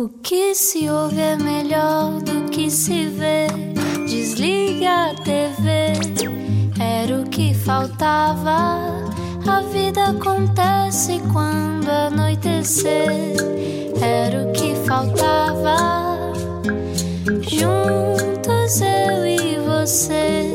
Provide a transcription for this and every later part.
O que se ouve é melhor do que se vê. Desliga a TV, era o que faltava. A vida acontece quando anoitecer, era o que faltava. Juntos eu e você.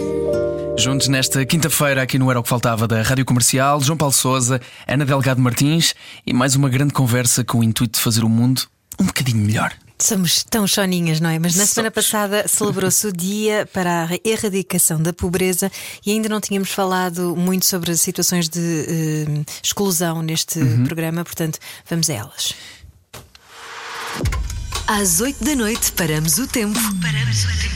Juntos nesta quinta-feira, aqui no Era o que Faltava da Rádio Comercial, João Paulo Souza, Ana Delgado Martins e mais uma grande conversa com o intuito de fazer o mundo um bocadinho melhor. Somos tão choninhas, não é? Mas na semana passada celebrou-se o Dia para a Erradicação da Pobreza e ainda não tínhamos falado muito sobre as situações de eh, exclusão neste programa, portanto, vamos a elas. Às 8 da noite paramos o tempo. Paramos o tempo.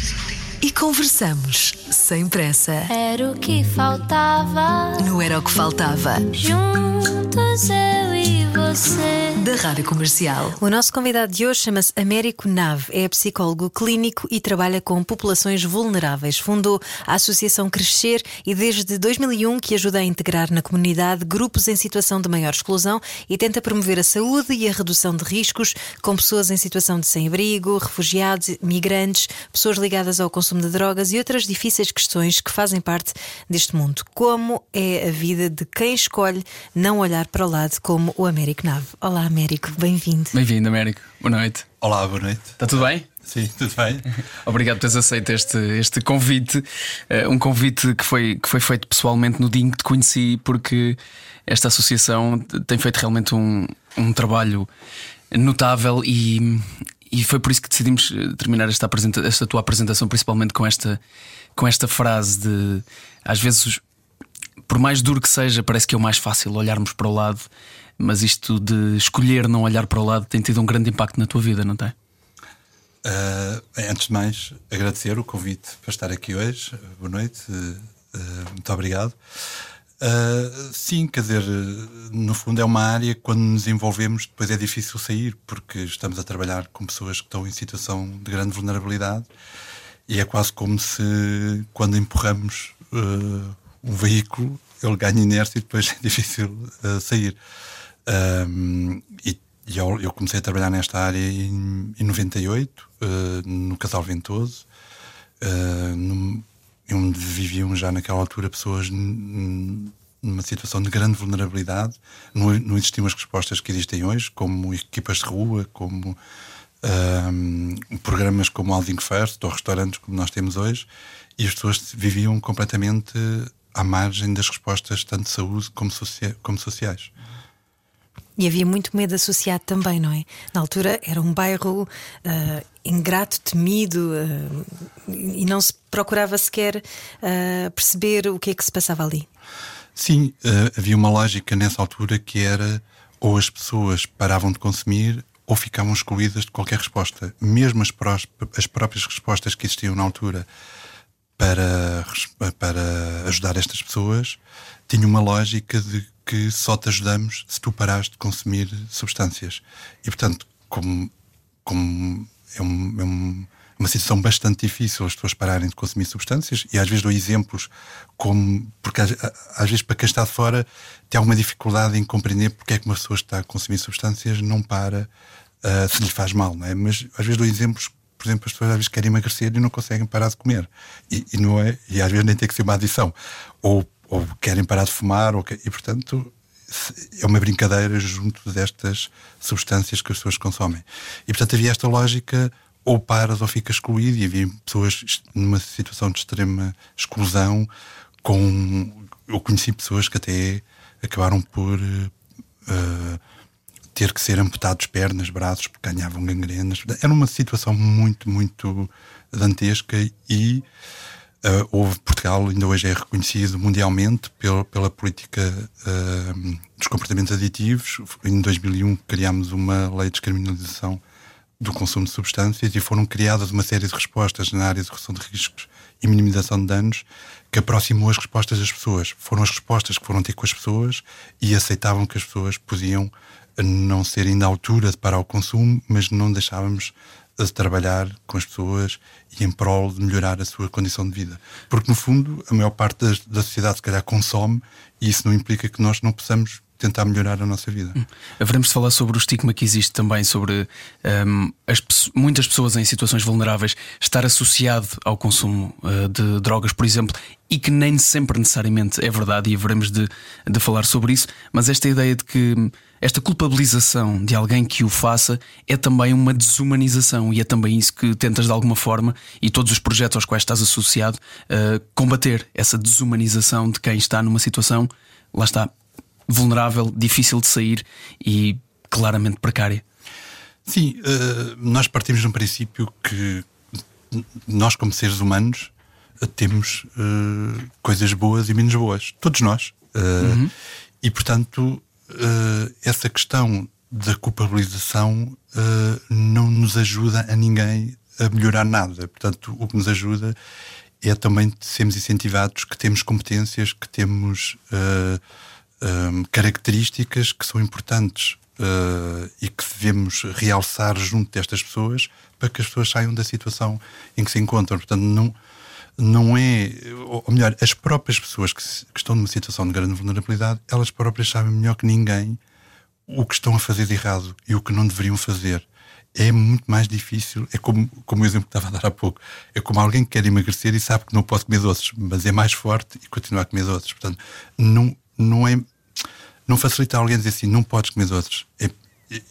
E conversamos sem pressa. Era o que faltava. Não era o que faltava. Juntos eu e você. Da Rádio Comercial. O nosso convidado de hoje chama-se Américo Nave, é psicólogo clínico e trabalha com populações vulneráveis. Fundou a Associação Crescer e desde 2001 que ajuda a integrar na comunidade grupos em situação de maior exclusão e tenta promover a saúde e a redução de riscos com pessoas em situação de sem-abrigo, refugiados, migrantes, pessoas ligadas ao consumo de drogas e outras difíceis questões que fazem parte deste mundo. Como é a vida de quem escolhe não olhar para o lado como o Américo Nave? Olá, Américo, bem-vindo. Bem-vindo, Américo. Boa noite. Olá, boa noite. Está tudo bem? Sim, tudo bem? Obrigado por teres aceito este, este convite. Eh, um convite que foi, que foi feito pessoalmente no dia em que te conheci, porque esta associação tem feito realmente um, um trabalho notável e, e foi por isso que decidimos eh, terminar esta, apresenta esta tua apresentação, principalmente com esta, com esta frase de às vezes, os- por mais duro que seja, parece que é o mais fácil olharmos para o lado, mas isto de escolher não olhar para o lado tem tido um grande impacto na tua vida, não tem? Ah, antes de mais, agradecer o convite para estar aqui hoje. Boa noite, ah, muito obrigado. Ah, sim, quer dizer, no fundo é uma área que quando nos envolvemos depois é difícil sair, porque estamos a trabalhar com pessoas que estão em situação de grande vulnerabilidade e é quase como se quando empurramos ah, um veículo ele ganha inércia e depois é difícil ah, sair. Ahm, e e eu, eu comecei a trabalhar nesta área em, em 98, eh, no Casal Ventoso, eh, num- onde viviam já naquela altura pessoas numa situação de grande vulnerabilidade. Não, não existiam as respostas que existem hoje, como equipas de rua, como programas como Housing First ou restaurantes como nós temos hoje, e as pessoas viviam completamente à margem das respostas, tanto de saúde como, socia- como sociais. E havia muito medo associado também, não é? Na altura era um bairro ah, ingrato, temido ah, e não se procurava sequer ah, perceber o que é que se passava ali. Sim, havia uma lógica nessa altura que era ou as pessoas paravam de consumir ou ficavam excluídas de qualquer resposta. Mesmo as, prós- as próprias respostas que existiam na altura para, para ajudar estas pessoas tinham uma lógica de que só te ajudamos se tu parares de consumir substâncias. E portanto, como, como é, um- é um- uma situação bastante difícil as pessoas pararem de consumir substâncias, e às vezes dou exemplos como. Porque às, às vezes, para quem está de fora, tem alguma dificuldade em compreender porque é que uma pessoa está a consumir substâncias não para ah, se lhe faz mal, não é? Mas às vezes dou exemplos. Por exemplo, as pessoas às vezes querem emagrecer e não conseguem parar de comer. E, e não é, e às vezes nem tem que ser uma adição. Ou, ou querem parar de fumar, ou, e portanto é uma brincadeira junto destas substâncias que as pessoas consomem. E portanto havia esta lógica ou paras ou ficas excluído e havia pessoas numa situação de extrema exclusão com eu conheci pessoas que até acabaram por eh, ter que ser amputados pernas, braços, porque ganhavam gangrenas. Era uma situação muito, muito dantesca e Uh, houve Portugal ainda hoje é reconhecido mundialmente pela, pela política uh, dos comportamentos aditivos. Em 2001 criámos uma lei de descriminalização do consumo de substâncias e foram criadas uma série de respostas na área de redução de riscos e minimização de danos que aproximou as respostas das pessoas. Foram as respostas que foram ter com as pessoas e aceitavam que as pessoas podiam não ser ainda à altura de parar o consumo, mas não deixávamos de trabalhar com as pessoas e em prol de melhorar a sua condição de vida. Porque, no fundo, a maior parte das- da sociedade, se calhar, consome e isso não implica que nós não possamos tentar melhorar a nossa vida. Hum. Haveremos de falar sobre o estigma que existe também sobre um, as, muitas pessoas em situações vulneráveis estar associado ao consumo uh, de drogas, por exemplo, e que nem sempre necessariamente é verdade, e haveremos de, de falar sobre isso, mas esta ideia de que esta culpabilização de alguém que o faça é também uma desumanização e é também isso que tentas de alguma forma e todos os projetos aos quais estás associado uh, combater essa desumanização de quem está numa situação, lá está, vulnerável, difícil de sair e claramente precária. Sim, uh, nós partimos de um princípio que nós, como seres humanos, temos uh, coisas boas e menos boas. Todos nós. Uhum. E, portanto, essa questão da culpabilização não nos ajuda a ninguém a melhorar nada. Portanto, o que nos ajuda é também sermos incentivados que temos competências, que temos uh, um, características que são importantes uh, e que devemos realçar junto destas pessoas para que as pessoas saiam da situação em que se encontram. Portanto, não, não é, ou melhor, as próprias pessoas que, que, estão numa situação de grande vulnerabilidade, elas próprias sabem melhor que ninguém o que estão a fazer de errado e o que não deveriam fazer. É muito mais difícil, é como, como o exemplo que estava a dar há pouco. É como alguém que quer emagrecer e sabe que não pode comer doces, mas é mais forte e continua a comer doces. Portanto, não, não é. Não facilita alguém dizer assim, não podes comer doces. É,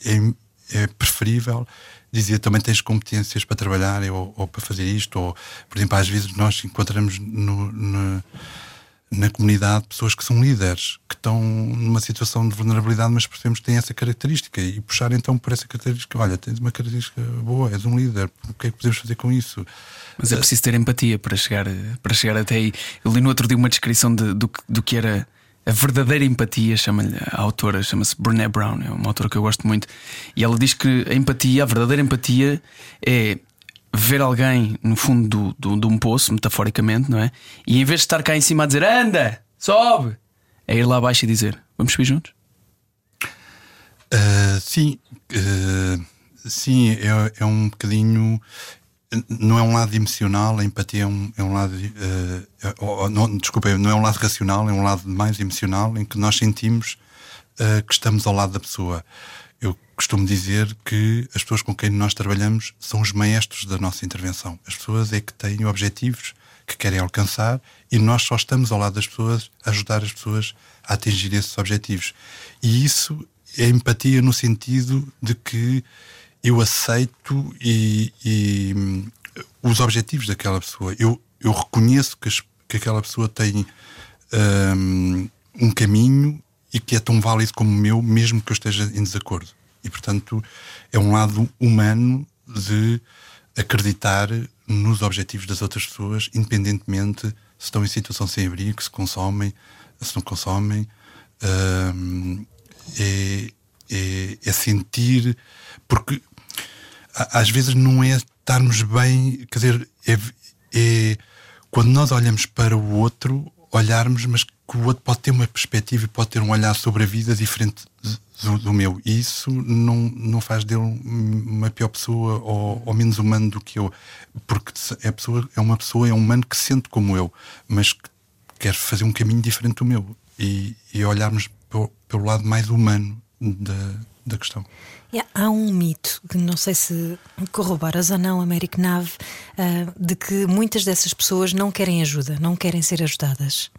é, é preferível dizia também tens competências para trabalhar ou, ou, para fazer isto, ou, por exemplo, às vezes nós encontramos no, no, na comunidade pessoas que são líderes, que estão numa situação de vulnerabilidade, mas percebemos que têm essa característica e puxar então por essa característica, olha, tens uma característica boa, és um líder, o que é que podemos fazer com isso? Mas é preciso ter empatia para chegar, para chegar até aí. Eu li no outro dia uma descrição de, do, do que era a verdadeira empatia, chama-lhe a autora, chama-se Brené Brown, é uma autora que eu gosto muito, e ela diz que a empatia, a verdadeira empatia é ver alguém no fundo do, do, de um poço, metaforicamente, não é? E em vez de estar cá em cima a dizer anda, sobe, é ir lá abaixo e dizer vamos subir juntos? Uh, sim, uh, sim, é, é um bocadinho não é um lado emocional, a empatia é um, é um lado. Uh, não, desculpa, não é um lado racional, é um lado mais emocional em que nós sentimos uh, que estamos ao lado da pessoa. Eu costumo dizer que as pessoas com quem nós trabalhamos são os maestros da nossa intervenção. As pessoas é que têm objetivos que querem alcançar e nós só estamos ao lado das pessoas a ajudar as pessoas a atingir esses objetivos. E isso é empatia no sentido de que eu aceito e, e hum, os objetivos daquela pessoa. Eu, eu reconheço que, as, que aquela pessoa tem um, um caminho e que é tão válido como o meu, mesmo que eu esteja em desacordo. E, portanto, é um lado humano de acreditar nos objetivos das outras pessoas, independentemente se estão em situação sem abrigo, se consomem, se não consomem. Um, é, é, é, sentir. Porque às vezes não é estarmos bem, quer dizer, é, é quando nós olhamos para o outro, olharmos, mas que o outro pode ter uma perspectiva e pode ter um olhar sobre a vida diferente do, do meu. E isso não, não faz dele uma pior pessoa ou, ou, menos humano do que eu. Porque é, pessoa, é uma pessoa, é um humano que sente como eu, mas que quer fazer um caminho diferente do meu. E, e olharmos pelo, pelo lado mais humano da, da questão. Há um mito, que não sei se corroboras ou não, Américo Nave, uh, de que muitas dessas pessoas não querem ajuda, não querem ser ajudadas.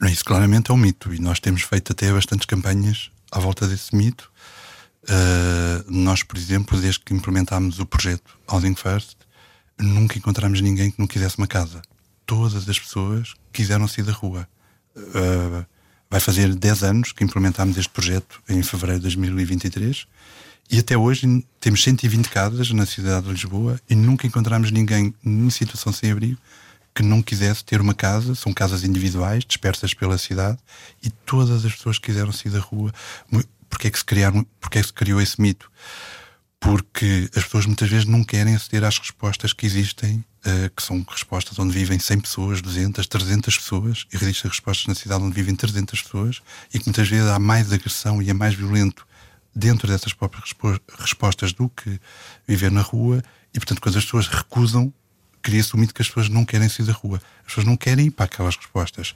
Não, isso claramente é um mito e nós temos feito até bastantes campanhas à volta desse mito. Uh, nós, por exemplo, desde que implementámos o projeto Housing First, nunca encontramos ninguém que não quisesse uma casa. Todas as pessoas quiseram sair da rua. Uh, vai fazer 10 anos que implementámos este projeto em fevereiro de 2023 e até hoje temos 120 casas na cidade de Lisboa e nunca encontramos ninguém em situação sem abrigo que não quisesse ter uma casa. São casas individuais, dispersas pela cidade, e todas as pessoas quiseram sair da rua. Porquê é que se, criaram, porquê é que se criou esse mito? Porque as pessoas muitas vezes não querem aceder às respostas que existem, uh, que são respostas onde vivem 100 pessoas, 200, 300 pessoas, e existem respostas na cidade onde vivem 300 pessoas, e que muitas vezes há mais agressão e é mais violento dentro dessas próprias respostas do que viver na rua e, portanto, quando as pessoas recusam, cria-se o mito que as pessoas não querem sair da rua. As pessoas não querem ir para aquelas respostas.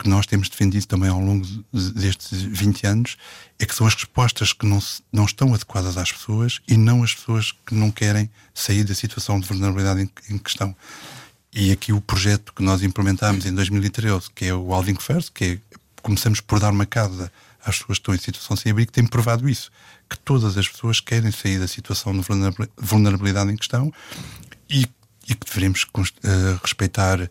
Que nós temos defendido também ao longo destes 20 anos é que são as respostas que não, não estão adequadas às pessoas e não as pessoas que não querem sair da situação de vulnerabilidade em, em questão. E aqui o projeto que nós implementámos em 2013, que é o Alving First, que é, começamos por dar uma casa às pessoas que estão em situação sem abrigo, tem provado isso, que todas as pessoas querem sair da situação de vulnerabilidade em questão e, e que devemos uh, respeitar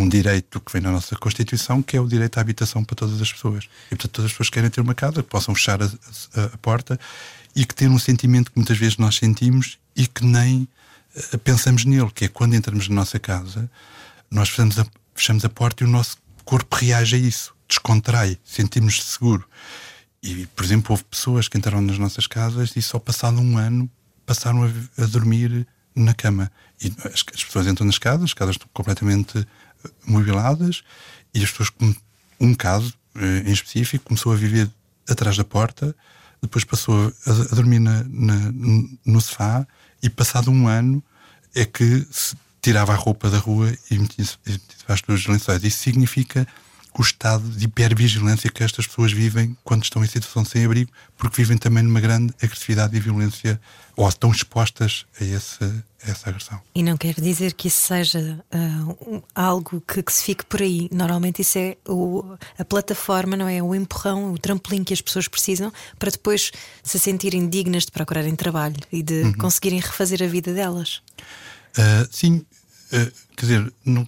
um direito que vem na nossa Constituição, que é o direito à habitação para todas as pessoas. E portanto, todas as pessoas querem ter uma casa, que possam fechar a, a, a porta e que tenham um sentimento que muitas vezes nós sentimos e que nem uh, pensamos nele, que é quando entramos na nossa casa, nós fechamos a, fechamos a porta e o nosso corpo reage a isso, descontrai, sentimos-se seguro. E, por exemplo, houve pessoas que entraram nas nossas casas e só passado um ano passaram a, a dormir na cama. E as, as, pessoas entram nas casas, as casas estão completamente mobiladas e as pessoas, um caso eh, em específico, começou a viver atrás da porta, depois passou a, a dormir na, na, no sofá e passado um ano é que se tirava a roupa da rua e metia-se debaixo dos lençóis. Isso significa o estado de hipervigilância que estas pessoas vivem quando estão em situação de sem-abrigo, porque vivem também numa grande agressividade e violência, ou estão expostas a, esse, a essa agressão. E não quer dizer que isso seja uh, algo que, que, se fique por aí. Normalmente isso é o, a plataforma, não é? O empurrão, o trampolim que as pessoas precisam para depois se sentirem dignas de procurarem trabalho e de uhum. conseguirem refazer a vida delas. Uh, sim, uh, quer dizer, no,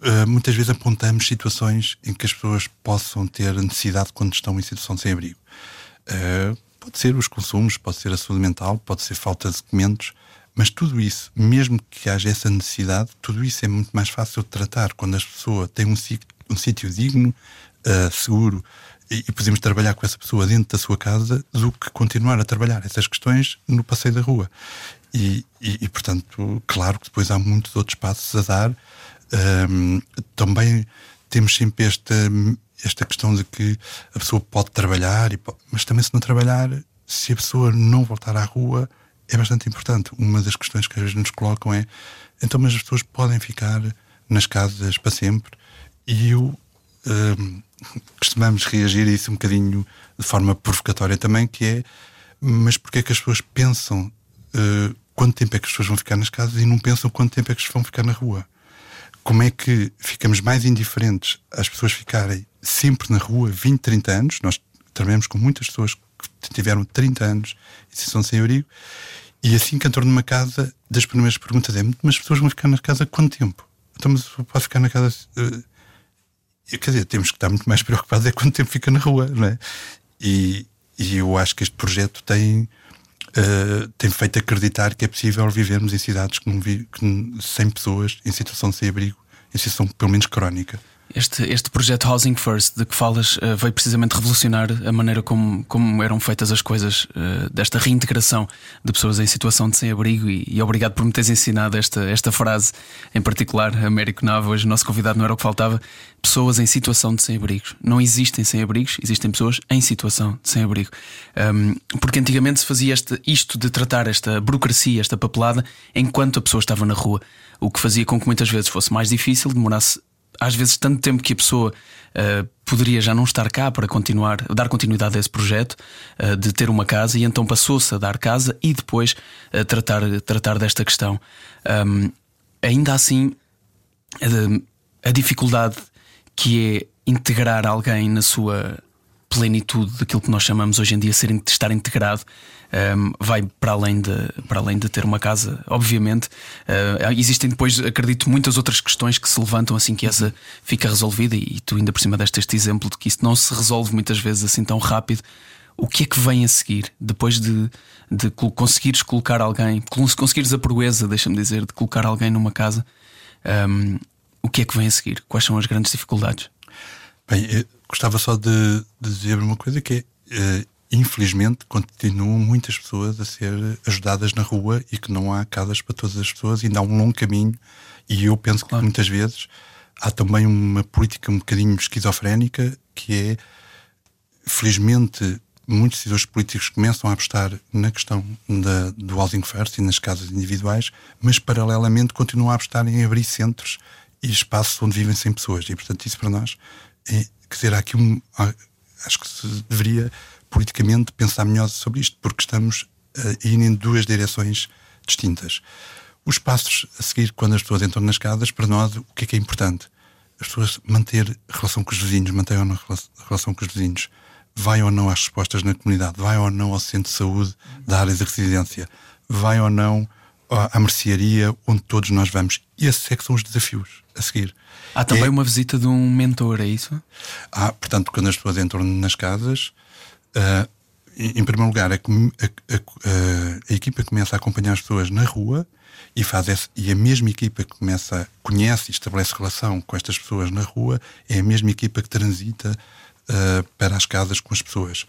Uh, muitas vezes apontamos situações em que as pessoas possam ter necessidade quando estão em situação sem-abrigo. Uh, pode ser os consumos, pode ser a saúde mental, pode ser falta de documentos, mas tudo isso, mesmo que haja essa necessidade, tudo isso é muito mais fácil de tratar quando a pessoa tem um, um sítio digno, uh, seguro, e, e, podemos trabalhar com essa pessoa dentro da sua casa do que continuar a trabalhar essas questões no passeio da rua. E, e, e portanto, claro que depois há muitos outros passos a dar um, também temos sempre esta, esta questão de que a pessoa pode trabalhar, mas também se não trabalhar, se a pessoa não voltar à rua, é bastante importante. Uma das questões que às vezes nos colocam é então, mas as pessoas podem ficar nas casas para sempre e eu um, costumamos reagir a isso um bocadinho de forma provocatória também, que é mas porque é que as pessoas pensam uh, quanto tempo é que as pessoas vão ficar nas casas e não pensam quanto tempo é que as vão ficar na rua? Como é que ficamos mais indiferentes às pessoas ficarem sempre na rua 20, 30 anos. Nós trabalhamos com muitas pessoas que tiveram 30 anos e são sem abrigo. E assim que entram numa casa, das primeiras perguntas é: mas as pessoas vão ficar na casa quanto tempo? Então, mas pode ficar na casa. Uh, quer dizer, temos que estar muito mais preocupados é quanto tempo fica na rua, não é? E, e eu acho que este projeto tem uh, tem feito acreditar que é possível vivermos em cidades não vi, que, sem pessoas em situação de sem-abrigo, em situação pelo menos crónica. Este, este projeto Housing First, de que falas, uh, veio precisamente revolucionar a maneira como, como eram feitas as coisas, uh, desta reintegração de pessoas em situação de sem-abrigo. E, e, obrigado por me teres ensinado esta, esta frase em particular. Américo Nava, hoje o nosso convidado não era o que faltava. Pessoas em situação de sem-abrigos. Não existem sem-abrigos, existem pessoas em situação de sem-abrigo. Um, porque antigamente se fazia este, isto de tratar esta burocracia, esta papelada, enquanto a pessoa estava na rua. O que fazia com que muitas vezes fosse mais difícil, demorasse às vezes tanto tempo que a pessoa uh, poderia já não estar cá para continuar, dar continuidade a esse projeto uh, de ter uma casa e então passou-se a dar casa e depois a tratar, tratar desta questão. Um, ainda assim, a, a dificuldade que é integrar alguém na sua plenitude daquilo que nós chamamos hoje em dia de estar integrado um, vai para além, de, para além de ter uma casa, obviamente. Uh, existem depois, acredito, muitas outras questões que se levantam assim que essa fica resolvida, e tu ainda por cima deste este exemplo de que isso não se resolve muitas vezes assim tão rápido. O que é que vem a seguir depois de, de conseguires colocar alguém, conseguires a proeza, deixa-me dizer, de colocar alguém numa casa? Um, o que é que vem a seguir? Quais são as grandes dificuldades? Bem, gostava só de, de dizer uma coisa que é uh, infelizmente, continuam muitas pessoas a ser ajudadas na rua e que não há casas para todas as pessoas, ainda há um longo caminho. E eu penso claro. que muitas vezes há também uma política um bocadinho esquizofrénica que é, felizmente, muitos decisores políticos começam a apostar na questão da, do housing first e nas casas individuais, mas paralelamente continuam a apostar em abrir centros e espaços onde vivem 100 pessoas. E, portanto, isso para nós é, quer dizer, há aqui um. Há, acho que se deveria politicamente pensar melhor sobre isto, porque estamos a ir em duas direções distintas. Os passos a seguir, quando as pessoas entram nas casas, para nós, o que é que é importante? As pessoas manter relação com os vizinhos, manter ou não relação com os vizinhos, vai ou não às respostas na comunidade, vai ou não ao centro de saúde da área de residência, vai ou não à mercearia onde todos nós vamos. E esses é que são os desafios a seguir. Há também é... uma visita de um mentor, é isso? Há, portanto, quando as pessoas entram nas casas, uh, em primeiro lugar, a, a, a, a, equipa começa a acompanhar as pessoas na rua e faz esse, e a mesma equipa que começa, conhece e estabelece relação com estas pessoas na rua é a mesma equipa que transita uh, para as casas com as pessoas.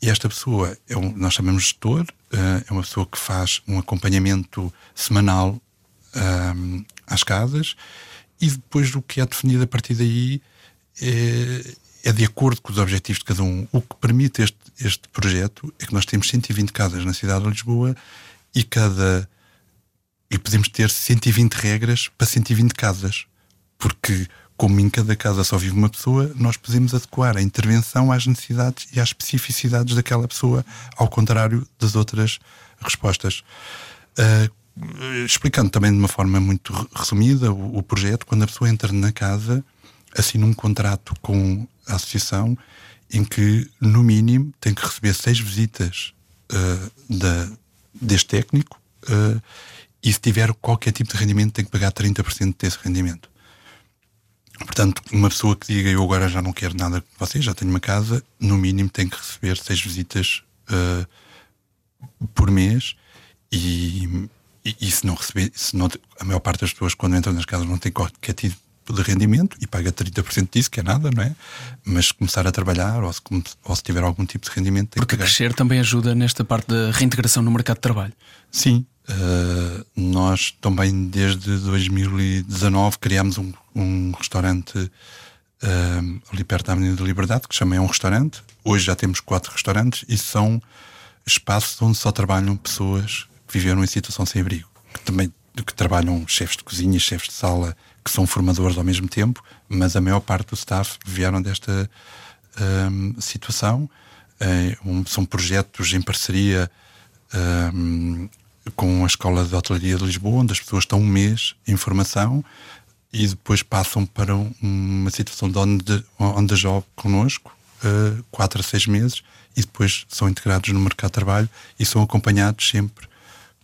E esta pessoa, é um, nós chamamos gestor, uh, é uma pessoa que faz um acompanhamento semanal às casas e depois o que é definido a partir daí é, é, de acordo com os objetivos de cada um. O que permite este, este projeto é que nós temos 120 casas na cidade de Lisboa e cada e podemos ter 120 regras para 120 casas, porque como em cada casa só vive uma pessoa, nós podemos adequar a intervenção às necessidades e às especificidades daquela pessoa, ao contrário das outras respostas. Uh, explicando também de uma forma muito resumida o, o, projeto, quando a pessoa entra na casa, assina um contrato com a associação em que, no mínimo, tem que receber seis visitas uh, da, deste técnico uh, e se tiver qualquer tipo de rendimento tem que pagar 30% desse rendimento. Portanto, uma pessoa que diga eu agora já não quero nada com vocês, já tenho uma casa, no mínimo tem que receber seis visitas uh, por mês e, e, e, se não receber, se não, a maior parte das pessoas quando entram nas casas não tem qualquer tipo de rendimento e paga 30% disso, que é nada, não é? Mas se começar a trabalhar ou se, ou se tiver algum tipo de rendimento, Porque que crescer também ajuda nesta parte da reintegração no mercado de trabalho. Sim, Uh, nós também desde 2019 criámos um, um restaurante uh, ali perto da Avenida da Liberdade, que chama É um Restaurante. Hoje já temos quatro restaurantes e são espaços onde só trabalham pessoas que viveram em situação sem abrigo, que também que trabalham chefes de cozinha, chefes de sala, que são formadores ao mesmo tempo, mas a maior parte do staff vieram desta uh, situação. Um, são projetos em parceria um, com a Escola de Hotelaria de Lisboa, onde as pessoas estão um mês em formação e depois passam para uma situação de onde, onde job connosco, uh, quatro a seis meses, e depois são integrados no mercado de trabalho e são acompanhados sempre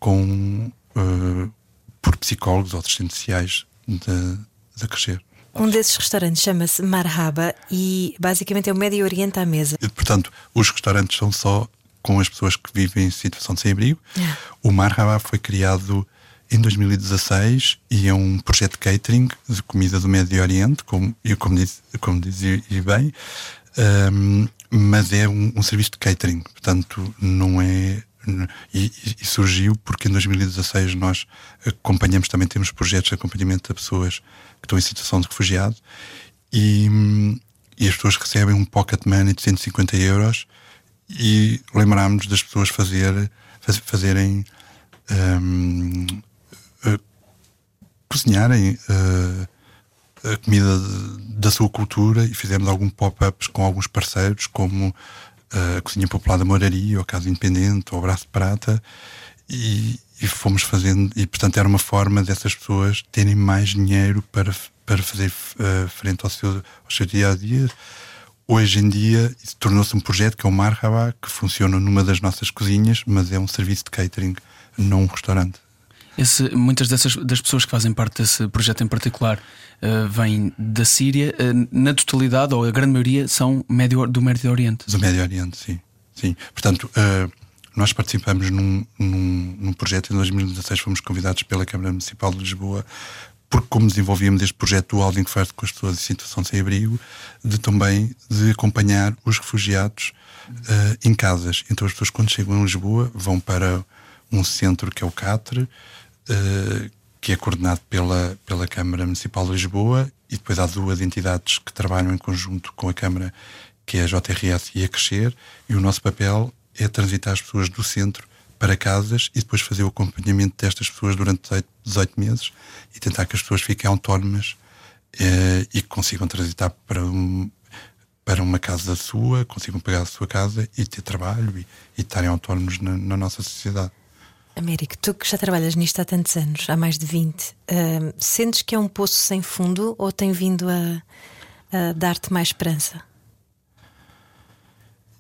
com, uh, por psicólogos ou assistentes sociais de, crescer. Um desses restaurantes chama-se Marhaba e basicamente é o Médio Oriente à mesa. E, portanto, os restaurantes são só com as pessoas que vivem em situação de sem-abrigo. É. O Marhaba foi criado em 2016 e é um projeto de catering de comida do Médio Oriente, como, como, diz, como dizia bem, um, mas é um, um, serviço de catering, portanto não é. E, e, surgiu porque em 2016 nós acompanhamos, também temos projetos de acompanhamento de pessoas que estão em situação de refugiado e, e as pessoas recebem um pocket money de 150 euros e lembrámos das pessoas fazer, faz, fazerem um, uh, cozinharem uh, a comida da sua cultura e fizemos alguns pop-ups com alguns parceiros como a Cozinha Popular da Moraria, ou a Casa Independente, o Braço de Prata e, e, fomos fazendo e portanto era uma forma dessas pessoas terem mais dinheiro para, para fazer uh, frente ao seu, ao seu dia a dia Hoje em dia tornou-se um projeto que é o Marhaba, que funciona numa das nossas cozinhas, mas é um serviço de catering, não um restaurante. Esse, muitas dessas das pessoas que fazem parte desse projeto em particular uh, vêm da Síria, uh, na totalidade, ou a grande maioria, são médio, do Médio Oriente. Do Médio Oriente, sim. sim. Portanto, uh, nós participamos num, num, num, projeto em 2016, fomos convidados pela Câmara Municipal de Lisboa porque como desenvolvíamos este projeto do Housing First com as pessoas em situação de sem-abrigo, de também de acompanhar os refugiados em casas. Então as pessoas quando chegam em Lisboa vão para um centro que é o CATRE, que é coordenado pela, pela Câmara Municipal de Lisboa e depois há duas entidades que trabalham em conjunto com a Câmara, que é a JRS e a Crescer, e o nosso papel é transitar as pessoas do centro para casas e depois fazer o acompanhamento destas pessoas durante 18 meses e tentar que as pessoas fiquem autónomas uh, e que consigam transitar para, um, para uma casa sua, consigam pagar a sua casa e ter trabalho e, e estarem autónomos na, na nossa sociedade. Américo, tu que já trabalhas nisto há tantos anos, há mais de 20, uh, sentes que é um poço sem fundo ou tem vindo a, a dar-te mais esperança?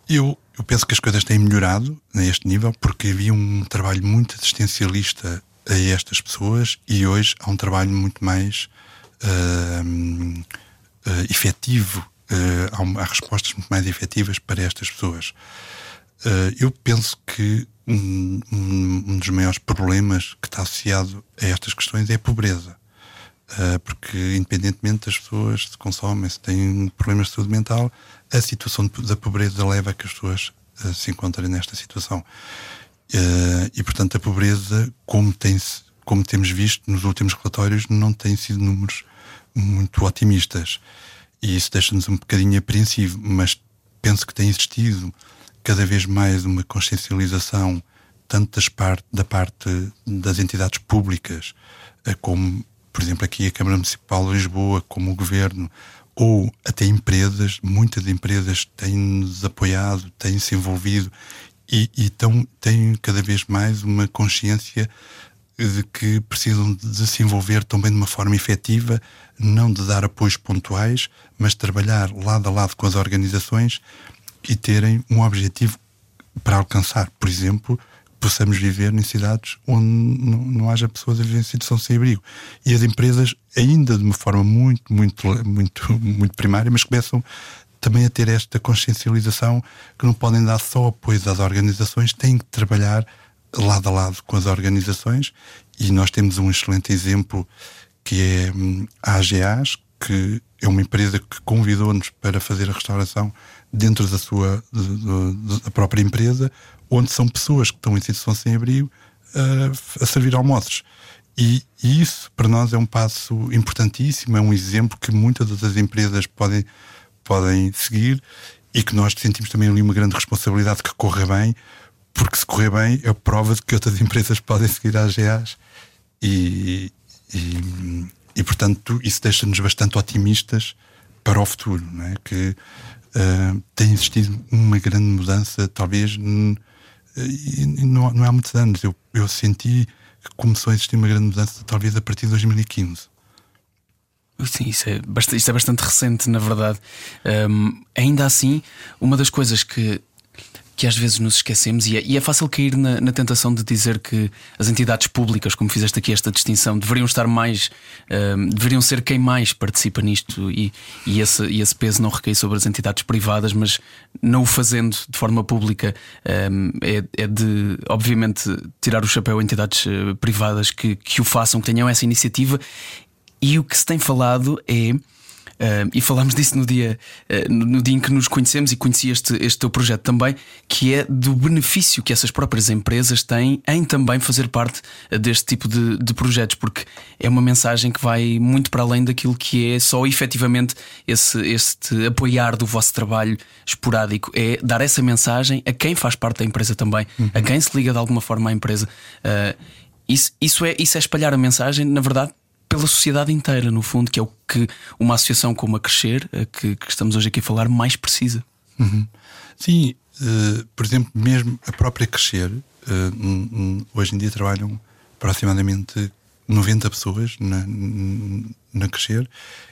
Eu, eu penso que as coisas têm melhorado neste nível porque havia um trabalho muito assistencialista a estas pessoas e hoje há um trabalho muito mais uh, uh, efetivo, uh, há, há, respostas muito mais efetivas para estas pessoas. Uh, eu penso que um, um, dos maiores problemas que está associado a estas questões é a pobreza. Uh, porque, independentemente das pessoas se consomem, se têm problemas de saúde mental, a situação da pobreza leva a que as pessoas uh, se encontrem nesta situação. e, portanto, a pobreza, como, tem, como temos visto nos últimos relatórios, não tem sido números muito otimistas. E isso deixa-nos um bocadinho apreensivo, mas penso que tem existido cada vez mais uma consciencialização, tanto das part, da parte das entidades públicas, eh, como, por exemplo, aqui a Câmara Municipal de Lisboa, como o Governo, ou até empresas, muitas empresas têm-nos apoiado, têm-se envolvido e, e tão, têm cada vez mais uma consciência de que precisam de se envolver também de uma forma efetiva, não de dar apoios pontuais, mas trabalhar lado a lado com as organizações e terem um objetivo para alcançar. Por exemplo, possamos viver em cidades onde não, haja pessoas a viver em situação sem abrigo. E as empresas, ainda de uma forma muito, muito, muito, muito primária, mas começam também a ter esta consciencialização que não podem dar só apoio às organizações, têm que trabalhar lado a lado com as organizações e nós temos um excelente exemplo que é hum, a AGAs, que é uma empresa que convidou-nos para fazer a restauração dentro da sua da própria empresa, onde são pessoas que estão em situação sem abrigo uh, a servir almoços. E, e, isso para nós é um passo importantíssimo, é um exemplo que muitas das empresas podem, podem seguir e que nós sentimos também ali uma grande responsabilidade que corra bem, porque se correr bem é prova de que outras empresas podem seguir as GAs e, e, e portanto isso deixa-nos bastante otimistas para o futuro, não é? que uh, tem existido uma grande mudança, talvez, uh, e não, há muitos anos. Eu, eu senti que começou a existir uma grande mudança, talvez a partir de 2015. Sim, isso é, bastante, isso é bastante recente, na verdade. Um, ainda assim, uma das coisas que que às vezes nos esquecemos e é, e é fácil cair na, na, tentação de dizer que as entidades públicas, como fizeste aqui esta distinção, deveriam estar mais, uh, deveriam ser quem mais participa nisto e, e, esse, e esse peso não recai sobre as entidades privadas, mas não o fazendo de forma pública um, é, é, de, obviamente, tirar o chapéu a entidades uh, privadas que, que o façam, que tenham essa iniciativa. E o que se tem falado é Uh, e falámos disso no dia, uh, no dia em que nos conhecemos e conheci este, este teu projeto também, que é do benefício que essas próprias empresas têm em também fazer parte deste tipo de, de projetos, porque é uma mensagem que vai muito para além daquilo que é só efetivamente esse, este apoiar do vosso trabalho esporádico, é dar essa mensagem a quem faz parte da empresa também, uhum. a quem se liga de alguma forma à empresa. Uh, isso, isso, é, isso é espalhar a mensagem, na verdade, pela sociedade inteira, no fundo, que é o que uma associação como a Crescer, a que, que estamos hoje aqui a falar, mais precisa. Uhum. Sim, uh, por exemplo, mesmo a própria Crescer, uh, hoje em dia trabalham aproximadamente 90 pessoas na, na Crescer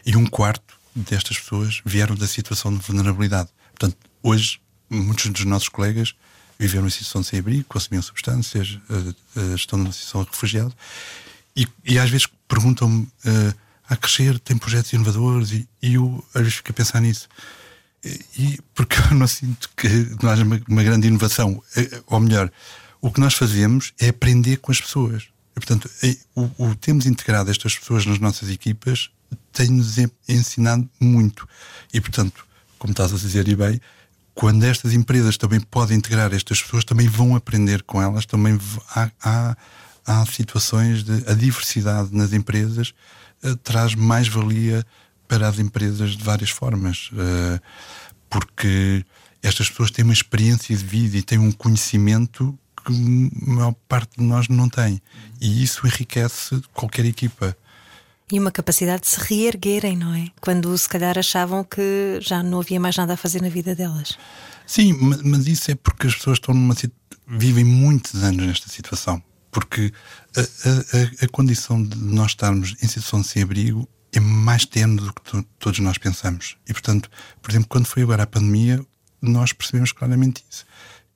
e um quarto destas pessoas vieram da situação de vulnerabilidade. Portanto, hoje, muitos dos nossos colegas viveram em situação de sem-abrigo, consumiam substâncias, uh, estão numa situação de refugiado e, e às vezes perguntam-me uh, a crescer, tem projetos inovadores e, e, eu às vezes fico a pensar nisso. E, porque eu não sinto que não haja uma, uma grande inovação. Eh, ou melhor, o que nós fazemos é aprender com as pessoas. E, portanto, o, o termos integrado estas pessoas nas nossas equipas tem-nos ensinado muito. E, portanto, como estás a dizer e bem, quando estas empresas também podem integrar estas pessoas, também vão aprender com elas, também há, há há situações de a diversidade nas empresas uh, traz mais valia para as empresas de várias formas, uh, porque estas pessoas têm uma experiência de vida e têm um conhecimento que a maior parte de nós não tem. E isso enriquece qualquer equipa. E uma capacidade de se reerguerem, não é? Quando se calhar achavam que já não havia mais nada a fazer na vida delas. Sim, mas isso é porque as pessoas estão numa vivem muitos anos nesta situação. Porque a, a, a condição de nós estarmos em situação de sem-abrigo é mais tenue do que todos nós pensamos. E, portanto, por exemplo, quando foi agora a pandemia, nós percebemos claramente isso.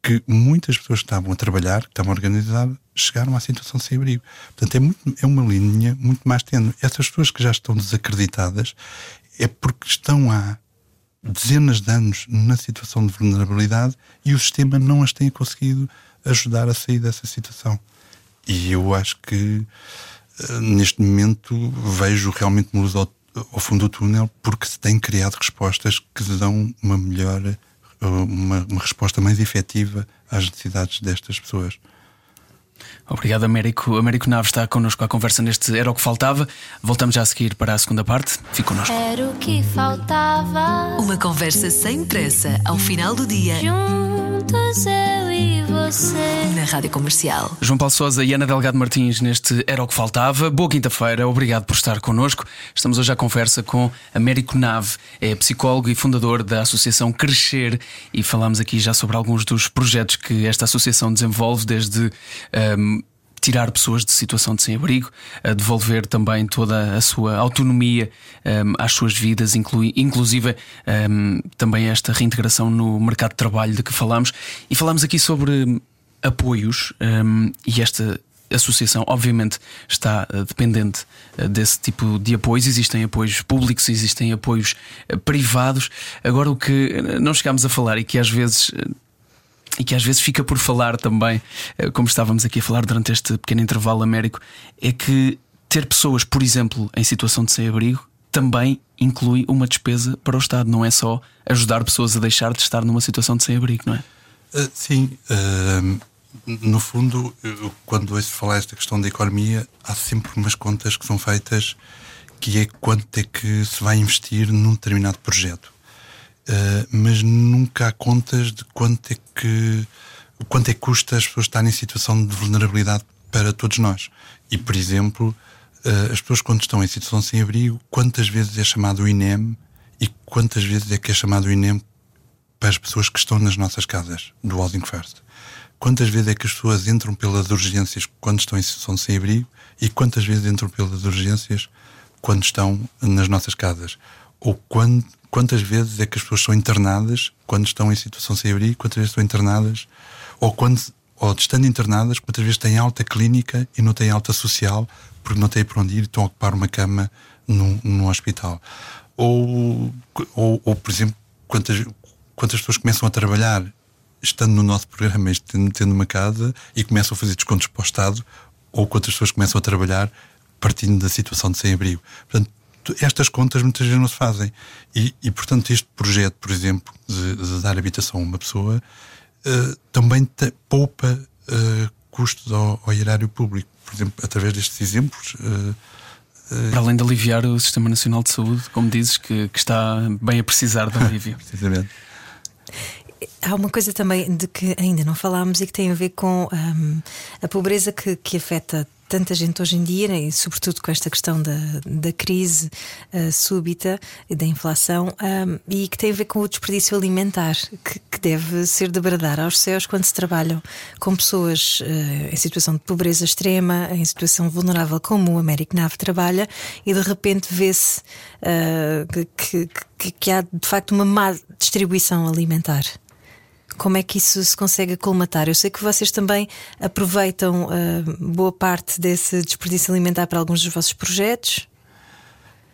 Que muitas pessoas que estavam a trabalhar, que estavam organizadas, chegaram à situação sem abrigo. Portanto, é, muito, é uma linha muito mais tenue. Essas pessoas que já estão desacreditadas é porque estão há dezenas de anos na situação de vulnerabilidade e o sistema não as tem conseguido ajudar a sair dessa situação. E eu acho que eh, neste momento vejo realmente luz ao, ao fundo do túnel porque se têm criado respostas que dão uma melhor, eh, uma, uma resposta mais efetiva às necessidades destas pessoas. Obrigado, Américo. Américo Naves está connosco à conversa neste Era o que Faltava. Voltamos já a seguir para a segunda parte. Fique connosco. Era o que faltava. Uma conversa sem pressa ao final do dia. Juntos eu e você. Na Rádio Comercial. João Paulo Souza e Ana Delgado Martins neste Era o que Faltava. Boa quinta-feira, obrigado por estar connosco. Estamos hoje à conversa com Américo Nave, é psicólogo e fundador da Associação Crescer e falamos aqui já sobre alguns dos projetos que esta associação desenvolve, desde. Um, tirar pessoas de situação de sem-abrigo, a devolver também toda a sua autonomia um, às suas vidas, inclui, inclusive um, também esta reintegração no mercado de trabalho de que falamos. E falamos aqui sobre apoios um, e esta associação, obviamente, está uh, dependente uh, desse tipo de apoios. Existem apoios públicos, existem apoios uh, privados. Agora, o que não chegámos a falar e que às vezes e que às vezes fica por falar também, eh, como estávamos aqui a falar durante este pequeno intervalo américo, é que ter pessoas, por exemplo, em situação de sem-abrigo, também inclui uma despesa para o Estado, não é só ajudar pessoas a deixar de estar numa situação de sem-abrigo, não é? Uh, sim, uh, no fundo, quando ouço falar esta questão da economia, há sempre umas contas que são feitas que é quanto é que se vai investir num determinado projeto. Uh, mas nunca há contas de quanto é que quanto é que custa as pessoas estarem em situação de vulnerabilidade para todos nós. E, por exemplo, uh, as pessoas quando estão em situação sem abrigo, quantas vezes é chamado o INEM e quantas vezes é que é chamado o INEM para as pessoas que estão nas nossas casas, do Housing First. Quantas vezes é que as pessoas entram pelas urgências quando estão em situação sem abrigo e quantas vezes entram pelas urgências quando estão nas nossas casas? Ou quando, quantas vezes é que as pessoas são internadas quando estão em situação sem abrigo, quantas vezes estão internadas, ou quando ou estando internadas, quantas vezes têm alta clínica e não têm alta social porque não têm para onde ir e estão a ocupar uma cama num, num hospital. Ou, ou, ou, por exemplo, quantas, quantas pessoas começam a trabalhar estando no nosso programa, tendo, tendo uma casa e começam a fazer descontos para o Estado, ou quantas pessoas começam a trabalhar partindo da situação de sem-abrigo. Portanto, estas contas muitas vezes não se fazem. E, e portanto, este projeto, por exemplo, de, de dar habitação a uma pessoa, uh, também te, poupa uh, custos ao, ao erário público. Por exemplo, através destes exemplos. Uh, Para além de aliviar o Sistema Nacional de Saúde, como dizes, que, que está bem a precisar de alívio. Precisamente. Há uma coisa também de que ainda não falámos e que tem a ver com um, a pobreza que, que afeta tanta gente hoje em dia, né, e sobretudo com esta questão da, da crise uh, súbita e da inflação, um, e que tem a ver com o desperdício alimentar, que, que, deve ser de bradar aos céus quando se trabalham com pessoas uh, em situação de pobreza extrema, em situação vulnerável, como o Américo Nave trabalha, e de repente vê-se uh, que, que, que há de facto uma má distribuição alimentar. Como é que isso se consegue colmatar? Eu sei que vocês também aproveitam uh, boa parte desse desperdício alimentar para alguns dos vossos projetos.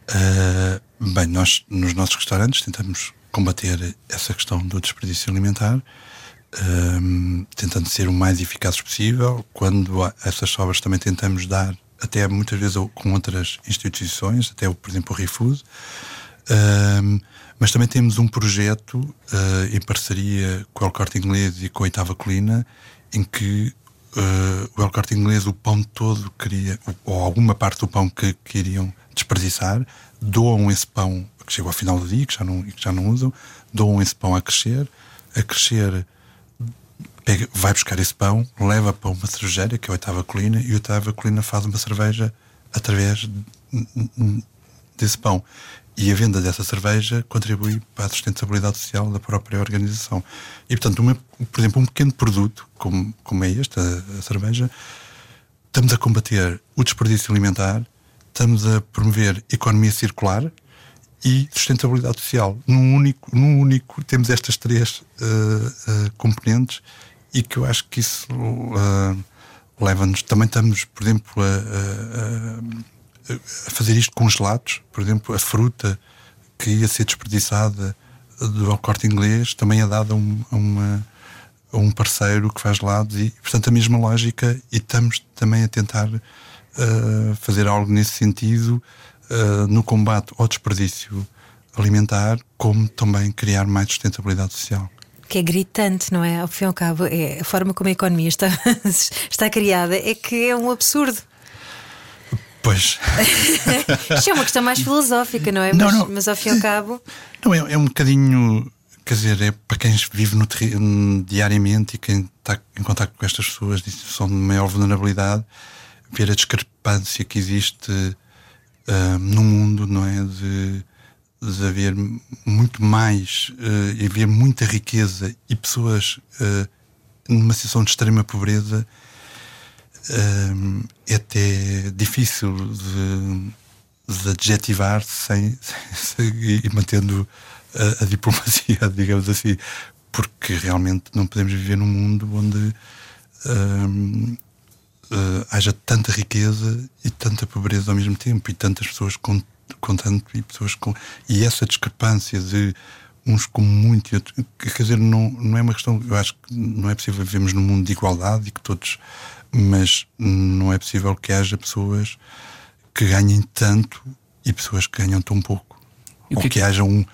Uh, bem, nós nos nossos restaurantes tentamos combater essa questão do desperdício alimentar, uh, tentando ser o mais eficazes possível. Quando há essas sobras, também tentamos dar, até muitas vezes com outras instituições, até por exemplo o ReFood. Uh, mas também temos um projeto uh, em parceria com o El Corte Inglês e com a Oitava Colina, em que uh, o El Corte Inglês, o pão todo queria, ou alguma parte do pão que queriam desperdiçar, doam esse pão que chegou ao final do dia, que já não, que já não usam, doam esse pão a crescer, a crescer pega, vai buscar esse pão, leva para uma cervejaria, que é a Oitava Colina, e a Oitava Colina faz uma cerveja através desse pão. E a venda dessa cerveja contribui para a sustentabilidade social da própria organização. E, portanto, uma, por exemplo, um pequeno produto, como, como é este, a, cerveja, estamos a combater o desperdício alimentar, estamos a promover economia circular e sustentabilidade social. Num único, num único temos estas três uh, uh, componentes e que eu acho que isso uh, leva-nos. Também estamos, por exemplo, a, a fazer isto com gelados, por exemplo, a fruta que ia ser desperdiçada do corte inglês também é dada a, um, a, uma, a um parceiro que faz gelados e, portanto, a mesma lógica e estamos também a tentar uh, fazer algo nesse sentido uh, no combate ao desperdício alimentar, como também criar mais sustentabilidade social que é gritante, não é? Ao fim e ao cabo, é a forma como a economia está, está criada é que é um absurdo. Pois. Isto é uma questão mais filosófica, não é? Não, mas, não. mas ao fim e ao cabo. Não, é, é um bocadinho. Quer dizer, é para quem vive no diariamente e quem está em contato com estas pessoas de situação de maior vulnerabilidade, ver a discrepância que existe uh, no mundo, não é? De, de haver muito mais uh, e haver muita riqueza e pessoas uh, numa situação de extrema pobreza é até difícil de, de adjetivar sem, sem, e mantendo a, a, diplomacia, digamos assim, porque realmente não podemos viver num mundo onde uh, haja tanta riqueza e tanta pobreza ao mesmo tempo e tantas pessoas com, com tanto e pessoas com e essa discrepância de uns com muito e outros, quer dizer, não, não é uma questão, eu acho que não é possível vivermos num mundo de igualdade e que todos mas não é possível que haja pessoas que ganhem tanto e pessoas que ganham tão pouco. Ou que, é que haja um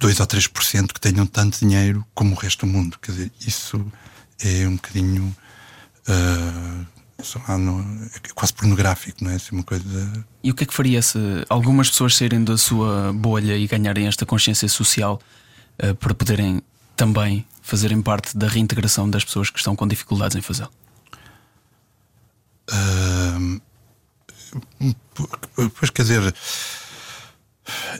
2 ou 3% que tenham tanto dinheiro como o resto do mundo. Quer dizer, isso é um bocadinho. Uh, é quase pornográfico, não é? Assim, uma coisa... E o que é que faria se algumas pessoas saírem da sua bolha e ganharem esta consciência social uh, para poderem também fazerem parte da reintegração das pessoas que estão com dificuldades em fazê-lo? Pois quer dizer,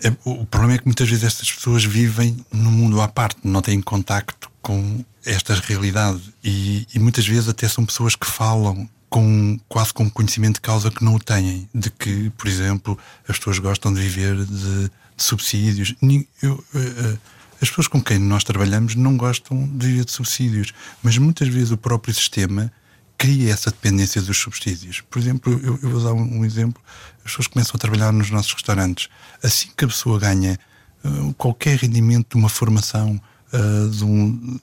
é, o problema é que muitas vezes estas pessoas vivem num mundo à parte, não têm contacto com estas realidades e, e, muitas vezes até são pessoas que falam com quase com conhecimento de causa que não o têm, de que, por exemplo, as pessoas gostam de viver de, de subsídios. Eu, uh, as pessoas com quem nós trabalhamos não gostam de viver de subsídios, mas muitas vezes o próprio sistema cria essa dependência dos subsídios. Por exemplo, eu, eu vou dar um, um, exemplo: as pessoas começam a trabalhar nos nossos restaurantes. Assim que a pessoa ganha uh, qualquer rendimento de uma formação, uh, de um,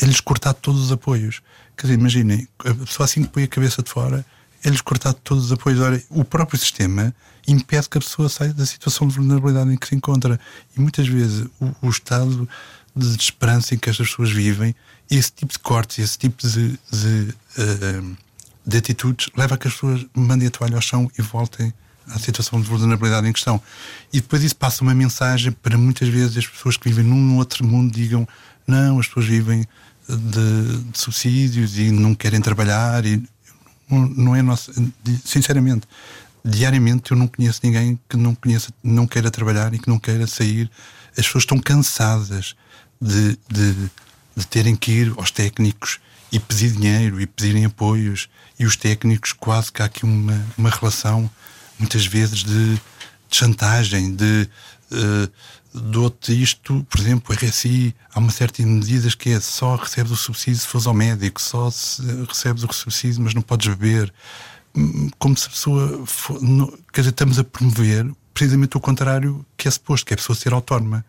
é-lhes cortado todos os apoios. Quer dizer, imaginem, a pessoa assim que põe a cabeça de fora, é-lhes cortado todos os apoios. Ora, o próprio sistema impede que a pessoa saia da situação de vulnerabilidade em que se encontra. E muitas vezes o, o estado de esperança em que estas pessoas vivem esse tipo de cortes, esse tipo de, de, uh, de atitudes leva a que as pessoas mandem a toalha ao chão e voltem à situação de vulnerabilidade em questão. E depois isso passa uma mensagem para muitas vezes as pessoas que vivem num outro mundo digam não, as pessoas vivem de, de subsídios e não querem trabalhar e não é nosso. Sinceramente, diariamente eu não conheço ninguém que não conheça, não queira trabalhar e que não queira sair. As pessoas estão cansadas de, de de terem que ir aos técnicos e pedir dinheiro e pedirem apoios. E os técnicos, quase que há aqui uma, uma relação, muitas vezes, de, de chantagem, de. Uh, dou-te isto, por exemplo, o RSI, há uma de medidas que é só recebes o subsídio se fores ao médico, só se recebes o subsídio, mas não podes beber. Como se a pessoa. For, não, quer dizer, estamos a promover precisamente o contrário que é suposto, que é a pessoa ser autónoma.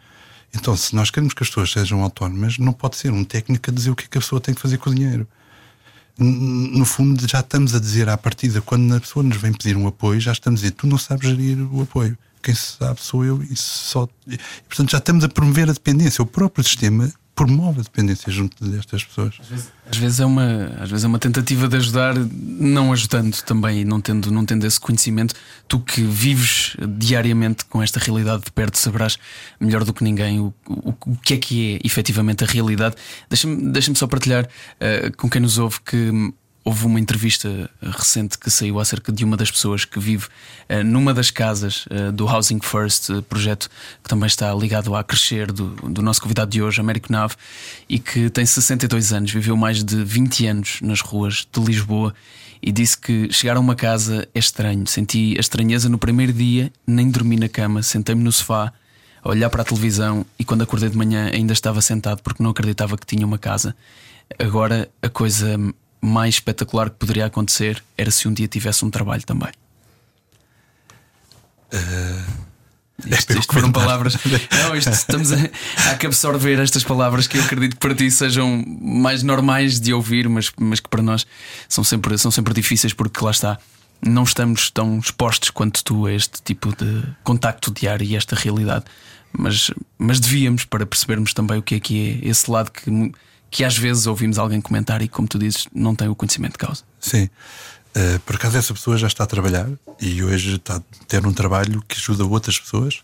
Então, se nós queremos que as pessoas sejam autónomas, não pode ser um técnico a dizer o que, é que a pessoa tem que fazer com o dinheiro. No fundo, já estamos a dizer à partida, quando a pessoa nos vem pedir um apoio, já estamos a dizer: tu não sabes gerir o apoio. Quem sabe sou eu e só. E, portanto, já estamos a promover a dependência. O próprio sistema promove a dependência junto destas pessoas. Às vezes, às vezes, é, uma, às vezes é uma tentativa de ajudar, não ajudando também, não tendo, não tendo esse conhecimento. Tu que vives diariamente com esta realidade de perto, saberás melhor do que ninguém o, o, o que é que é efetivamente a realidade. Deixa-me deixa só partilhar uh, com quem nos ouve que houve uma entrevista recente que saiu acerca de uma das pessoas que vive uh, numa das casas uh, do Housing First, uh, projeto que também está ligado a crescer do, do nosso convidado de hoje, Américo Nave, e que tem 62 anos, viveu mais de 20 anos nas ruas de Lisboa e disse que chegar a uma casa é estranho. Senti a estranheza no primeiro dia, nem dormi na cama, sentei-me no sofá a olhar para a televisão e quando acordei de manhã ainda estava sentado porque não acreditava que tinha uma casa. Agora a coisa mais espetacular que poderia acontecer era se um dia tivesse um trabalho também. Uh... Isto, isto foram palavras. Não, isto, estamos a, a que absorver estas palavras que eu acredito que para ti sejam mais normais de ouvir, mas, mas que para nós são sempre, são sempre difíceis porque lá está. Não estamos tão expostos quanto tu a este tipo de contacto diário e esta realidade, mas, mas devíamos para percebermos também o que é que é esse lado que que às vezes ouvimos alguém comentar e, como tu dizes, não tem o conhecimento de causa. Sim. Uh, por acaso, essa pessoa já está a trabalhar e hoje está a ter um trabalho que ajuda outras pessoas.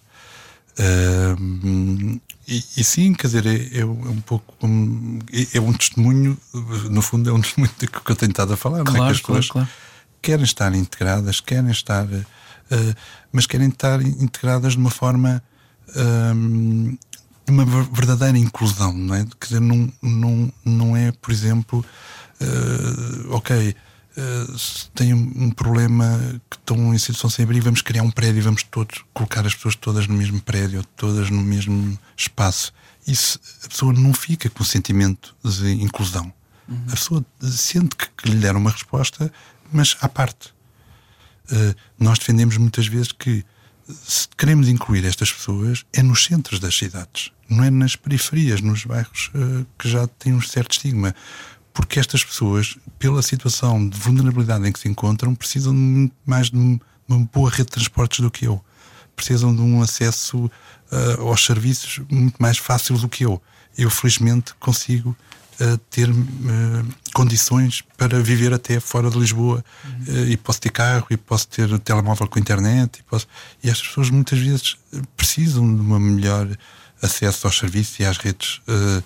Uh, e, e, sim, quer dizer, é, é um pouco. Um, é, é, um testemunho, no fundo, é um testemunho do que eu tenho estado a falar. Claro, é? as claro, pessoas claro. querem estar integradas, querem estar. Uh, mas querem estar integradas de uma forma uma verdadeira inclusão, não é? Quer dizer, não, não, não é, por exemplo, uh, ok, uh, se tem um problema que estão em situação sem abrigo, vamos criar um prédio e vamos todos colocar as pessoas todas no mesmo prédio, todas no mesmo espaço. Isso, a pessoa não fica com o sentimento de inclusão. Uhum. A pessoa sente que, que, lhe deram uma resposta, mas à parte. Uh, nós defendemos muitas vezes que se queremos incluir estas pessoas, é nos centros das cidades, não é nas periferias, nos bairros uh, que já têm um certo estigma. Porque estas pessoas, pela situação de vulnerabilidade em que se encontram, precisam de muito mais de uma boa rede de transportes do que eu. Precisam de um acesso uh, aos serviços muito mais fácil do que eu. Eu, felizmente, consigo uh, ter condições para viver até fora de Lisboa. Uhum. e posso ter carro e posso ter telemóvel com internet e, posso... e estas pessoas muitas vezes precisam de uma melhor acesso aos serviços e às redes uh,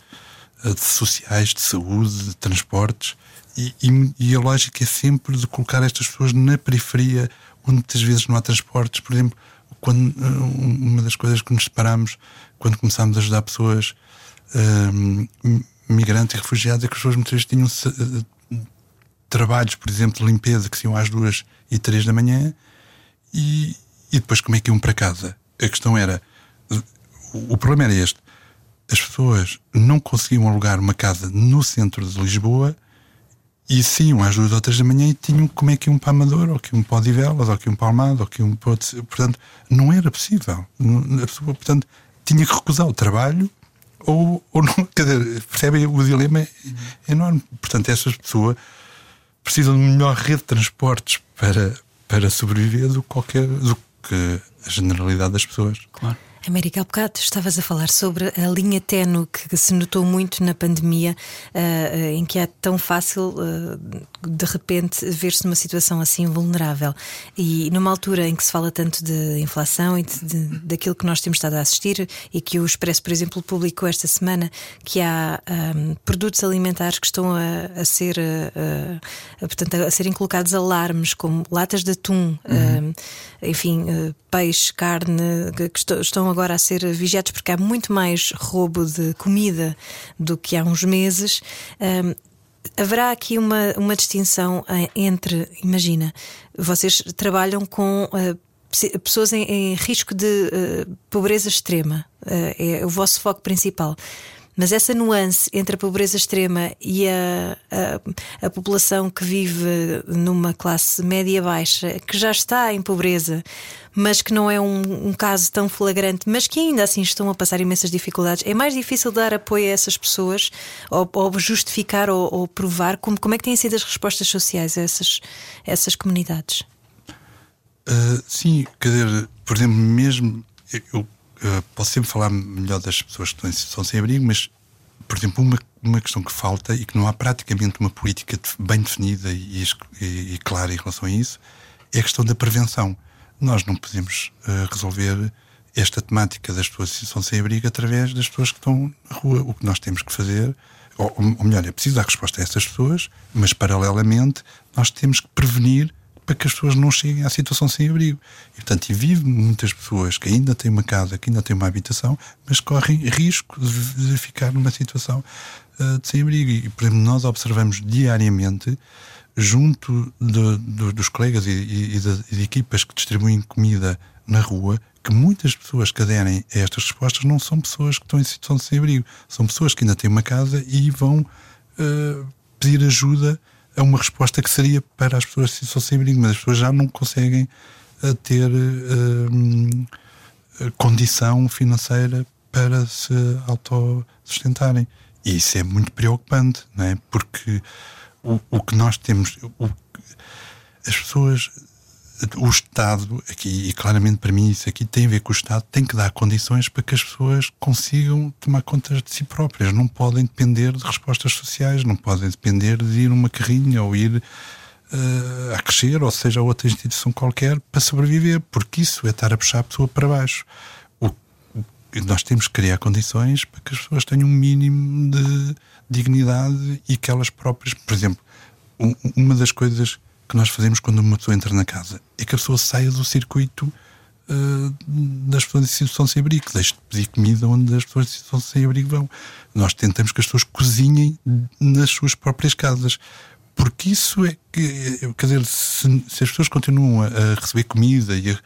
sociais de saúde, de transportes. E, e, e, a lógica é sempre de colocar estas pessoas na periferia onde muitas vezes não há transportes. Por exemplo quando uma das coisas que nos separamos quando começámos a ajudar pessoas uh, migrantes e refugiados é que as pessoas muitas vezes tinham uh, trabalhos, por exemplo, de limpeza que se iam às duas e três da manhã e, e depois como é que iam para casa? A questão era o, problema era este: as pessoas não conseguiam alugar uma casa no centro de Lisboa e sim, às duas ou três da manhã e tinham como é que um para Amador, ou que um para Odivelas, ou que um para Almada, ou que um para Portanto, não era possível. A pessoa, portanto, tinha que recusar o trabalho ou, ou não. Quer dizer, percebem? O dilema é enorme. Portanto, essas pessoas precisam de melhor rede de transportes para, para sobreviver do, qualquer, do que a generalidade das pessoas. Claro. América, há bocado estavas a falar sobre a linha tenue que se notou muito na pandemia, uh, em que é tão fácil uh, de repente ver-se numa situação assim vulnerável. E numa altura em que se fala tanto de inflação e de, de, daquilo que nós temos estado a assistir, e que o Expresso, por exemplo, publicou esta semana, que há um, produtos alimentares que estão a, a ser uh, portanto, a serem colocados alarmes, como latas de atum, uhum. enfim, peixe, carne, que estão agora a ser vigiados porque há muito mais roubo de comida do que há uns meses. Um, haverá aqui uma, uma distinção eh, entre, imagina, vocês trabalham com uh, pessoas em, em, risco de uh, pobreza extrema, uh, é o vosso foco principal. Mas essa nuance entre a pobreza extrema e a, a, a, população que vive numa classe média-baixa, que já está em pobreza, mas que não é um, um, caso tão flagrante, mas que ainda assim estão a passar imensas dificuldades, é mais difícil dar apoio a essas pessoas ou, ou justificar ou, ou, provar como, como é que têm sido as respostas sociais a essas, a essas comunidades? Uh, sim, quer dizer, por exemplo, mesmo eu uh, posso sempre falar melhor das pessoas que estão em situação sem abrigo, mas, por exemplo, uma, uma questão que falta e que não há praticamente uma política bem definida e, e, e clara em relação a isso é a questão da prevenção. Nós não podemos uh, resolver esta temática das pessoas em situação sem abrigo através das pessoas que estão na rua. O que nós temos que fazer, ou, ou melhor, é preciso dar resposta a essas pessoas, mas paralelamente nós temos que prevenir para que as pessoas não cheguem à situação sem abrigo. E, portanto, e vive muitas pessoas que ainda têm uma casa, que ainda têm uma habitação, mas correm risco de, ficar numa situação uh, de sem abrigo. E, por exemplo, nós observamos diariamente, junto de, de, dos colegas e, e, e, de, de equipas que distribuem comida na rua, que muitas pessoas que aderem a estas respostas não são pessoas que estão em situação de sem-abrigo. São pessoas que ainda têm uma casa e vão uh, pedir ajuda a uma resposta que seria para as pessoas em situação de sem-abrigo, mas as pessoas já não conseguem uh, ter uh, condição financeira para se autossustentarem. E isso é muito preocupante, não é? Porque o, o que nós temos. O, as pessoas o Estado, aqui, e claramente para mim isso aqui tem a ver com o Estado, tem que dar condições para que as pessoas consigam tomar conta de si próprias. Não podem depender de respostas sociais, não podem depender de ir numa carrinha ou ir uh, a crescer, ou seja, a outra instituição qualquer, para sobreviver, porque isso é estar a puxar a pessoa para baixo. O, nós temos que criar condições para que as pessoas tenham um mínimo de dignidade e que elas próprias, por exemplo, um, uma das coisas que nós fazemos quando uma pessoa entra na casa é que a pessoa saia do circuito uh, das pessoas em situação sem abrigo, deixe de pedir comida onde as pessoas em situação sem abrigo vão. Nós tentamos que as pessoas cozinhem nas suas próprias casas. Porque isso é que, quer dizer, se, se as pessoas continuam a, a receber comida e a,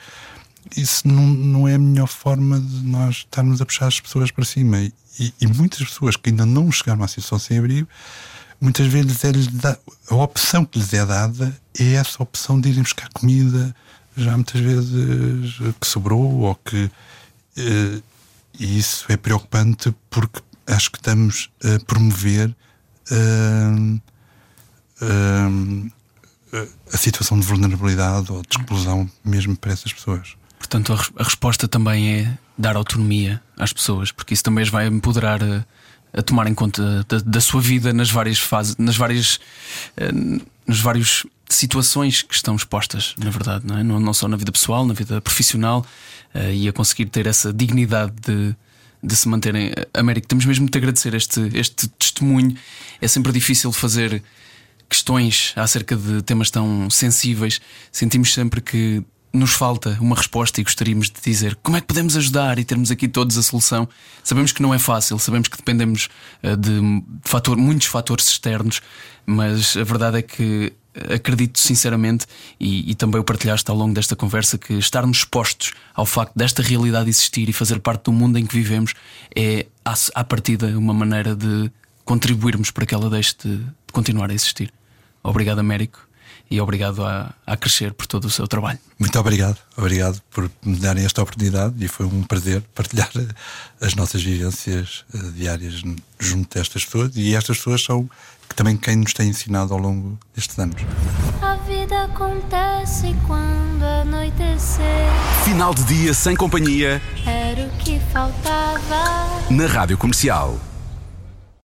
isso não, não é a melhor forma de nós estarmos a puxar as pessoas para cima. E, e muitas pessoas que ainda não chegaram à situação sem abrigo muitas vezes é a opção que lhes é dada é essa opção de irem buscar comida, já muitas vezes que sobrou ou que. Uh, e isso é preocupante porque acho que estamos a promover uh, uh, a situação de vulnerabilidade ou de exclusão mesmo para essas pessoas. Portanto, a resposta também é dar autonomia às pessoas, porque isso também as vai empoderar a tomar em conta da, da sua vida nas várias fases, nas várias, uh, nas várias situações que estão expostas, na verdade, não, é? não, não só na vida pessoal, na vida profissional, uh, e a conseguir ter essa dignidade de, de se manterem. Américo, temos mesmo de agradecer este, este testemunho. É sempre difícil fazer questões acerca de temas tão sensíveis. Sentimos sempre que nos falta uma resposta e gostaríamos de dizer como é que podemos ajudar e termos aqui todos a solução. Sabemos que não é fácil, sabemos que dependemos eh, de fator, muitos fatores externos, mas a verdade é que acredito sinceramente, e, e, também o partilhaste ao longo desta conversa, que estarmos expostos ao facto desta realidade existir e fazer parte do mundo em que vivemos é, à, à partida, uma maneira de contribuirmos para que ela deixe de, de continuar a existir. Obrigado, Américo e obrigado a, a crescer por todo o seu trabalho. Muito obrigado, obrigado por me darem esta oportunidade e foi um prazer partilhar as nossas vivências eh, diárias junto a estas pessoas e estas pessoas são também quem nos tem ensinado ao longo destes anos. A vida acontece quando anoitecer. Final de dia sem companhia. Era o que faltava. Na Rádio Comercial.